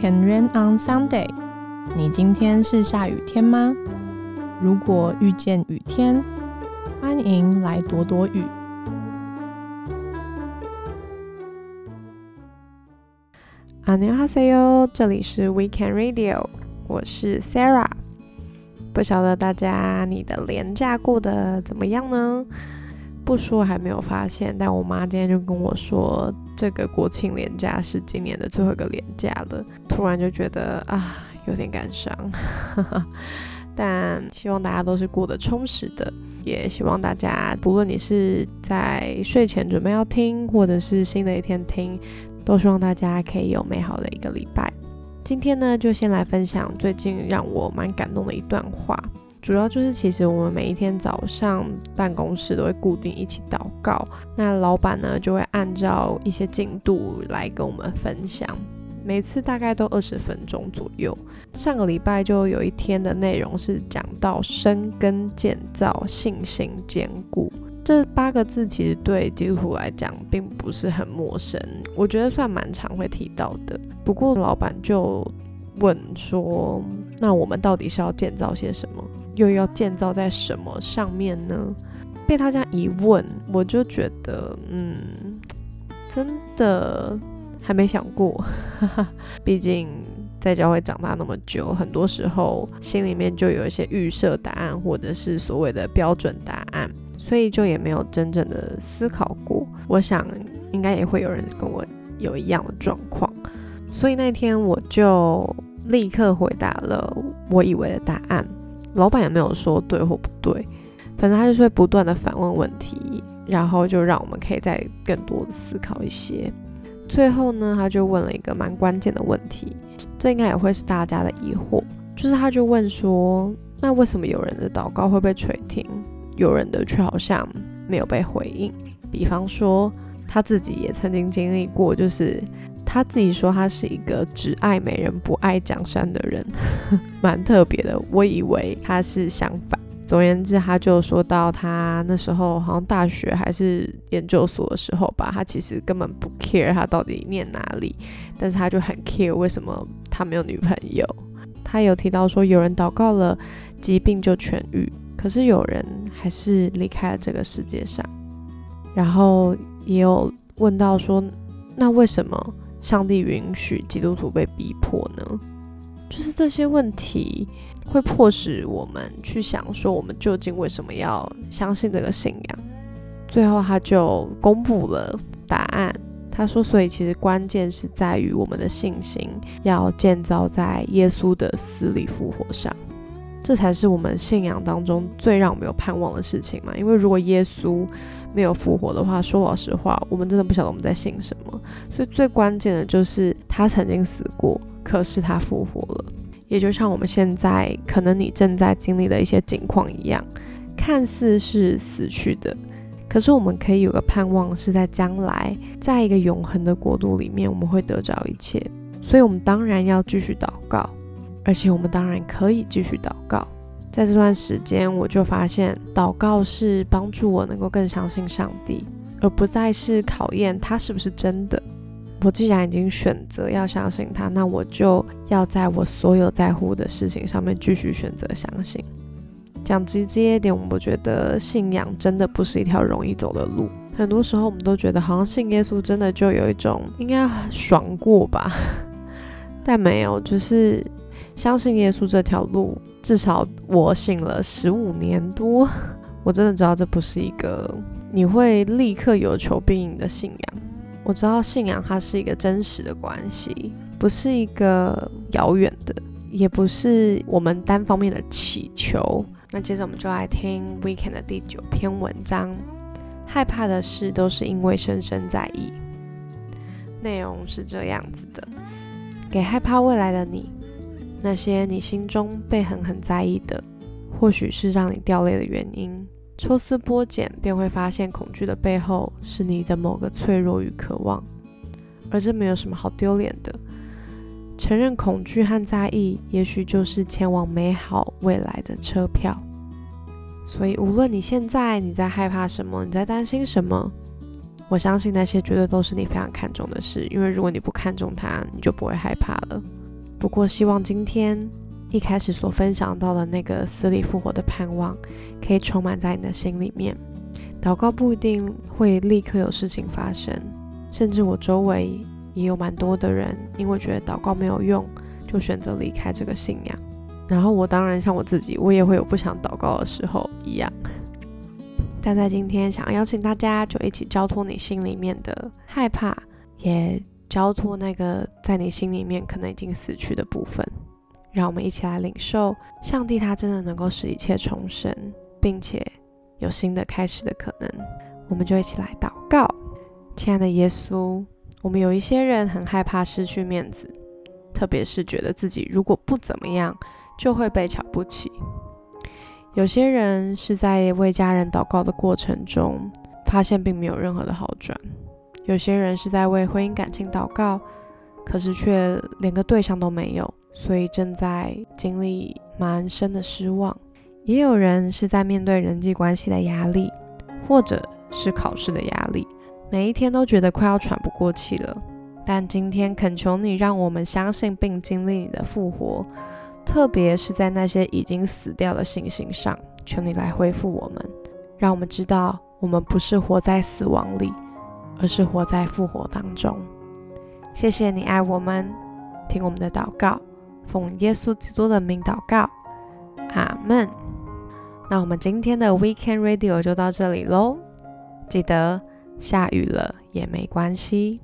Can rain on Sunday？你今天是下雨天吗？如果遇见雨天，欢迎来躲躲雨。안녕하세요，这里是 Weekend Radio，我是 Sarah。不晓得大家你的年假过得怎么样呢？ 不说还没有发现，但我妈今天就跟我说，这个国庆连假是今年的最后一个连假了。突然就觉得啊，有点感伤。但希望大家都是过得充实的，也希望大家不论你是在睡前准备要听，或者是新的一天听，都希望大家可以有美好的一个礼拜。今天呢，就先来分享最近让我蛮感动的一段话。主要就是，其实我们每一天早上办公室都会固定一起祷告，那老板呢就会按照一些进度来跟我们分享，每次大概都二十分钟左右。上个礼拜就有一天的内容是讲到生根建造、信心坚固这八个字，其实对基督徒来讲并不是很陌生，我觉得算蛮常会提到的。不过老板就问说，那我们到底是要建造些什么？又要建造在什么上面呢？被他这样一问，我就觉得，嗯，真的还没想过。毕竟在教会长大那么久，很多时候心里面就有一些预设答案，或者是所谓的标准答案，所以就也没有真正的思考过。我想应该也会有人跟我有一样的状况，所以那天我就立刻回答了我以为的答案。老板也没有说对或不对，反正他就是会不断的反问问题，然后就让我们可以再更多的思考一些。最后呢，他就问了一个蛮关键的问题，这应该也会是大家的疑惑，就是他就问说，那为什么有人的祷告会被垂听，有人的却好像没有被回应？比方说他自己也曾经经历过，就是。他自己说他是一个只爱美人不爱江山的人，蛮特别的。我以为他是相反。总而言之，他就说到他那时候好像大学还是研究所的时候吧，他其实根本不 care 他到底念哪里，但是他就很 care 为什么他没有女朋友。他有提到说，有人祷告了疾病就痊愈，可是有人还是离开了这个世界上。然后也有问到说，那为什么？上帝允许基督徒被逼迫呢？就是这些问题会迫使我们去想，说我们究竟为什么要相信这个信仰？最后他就公布了答案。他说：“所以其实关键是在于我们的信心要建造在耶稣的死里复活上，这才是我们信仰当中最让我们有盼望的事情嘛。因为如果耶稣……没有复活的话，说老实话，我们真的不晓得我们在信什么。所以最关键的就是他曾经死过，可是他复活了。也就像我们现在可能你正在经历的一些境况一样，看似是死去的，可是我们可以有个盼望，是在将来，在一个永恒的国度里面，我们会得着一切。所以，我们当然要继续祷告，而且我们当然可以继续祷告。在这段时间，我就发现祷告是帮助我能够更相信上帝，而不再是考验他是不是真的。我既然已经选择要相信他，那我就要在我所有在乎的事情上面继续选择相信。讲直接一点，我觉得信仰真的不是一条容易走的路。很多时候，我们都觉得好像信耶稣真的就有一种应该爽过吧，但没有，就是。相信耶稣这条路，至少我信了十五年多，我真的知道这不是一个你会立刻有求必应的信仰。我知道信仰它是一个真实的关系，不是一个遥远的，也不是我们单方面的祈求。那接着我们就来听 Weekend 的第九篇文章：害怕的事都是因为深深在意。内容是这样子的：给害怕未来的你。那些你心中被狠狠在意的，或许是让你掉泪的原因。抽丝剥茧，便会发现恐惧的背后是你的某个脆弱与渴望，而这没有什么好丢脸的。承认恐惧和在意，也许就是前往美好未来的车票。所以，无论你现在你在害怕什么，你在担心什么，我相信那些绝对都是你非常看重的事。因为如果你不看重它，你就不会害怕了。不过，希望今天一开始所分享到的那个死里复活的盼望，可以充满在你的心里面。祷告不一定会立刻有事情发生，甚至我周围也有蛮多的人，因为觉得祷告没有用，就选择离开这个信仰。然后我当然像我自己，我也会有不想祷告的时候一样。但在今天，想邀请大家，就一起交托你心里面的害怕，也交托那个在你心里面可能已经死去的部分。让我们一起来领受上帝，他真的能够使一切重生，并且有新的开始的可能。我们就一起来祷告，亲爱的耶稣，我们有一些人很害怕失去面子，特别是觉得自己如果不怎么样，就会被瞧不起。有些人是在为家人祷告的过程中，发现并没有任何的好转；有些人是在为婚姻感情祷告，可是却连个对象都没有，所以正在经历蛮深的失望；也有人是在面对人际关系的压力，或者是考试的压力，每一天都觉得快要喘不过气了。但今天恳求你，让我们相信并经历你的复活。特别是在那些已经死掉的信心上，求你来恢复我们，让我们知道我们不是活在死亡里，而是活在复活当中。谢谢你爱我们，听我们的祷告，奉耶稣基督的名祷告，阿门。那我们今天的 Weekend Radio 就到这里喽，记得下雨了也没关系。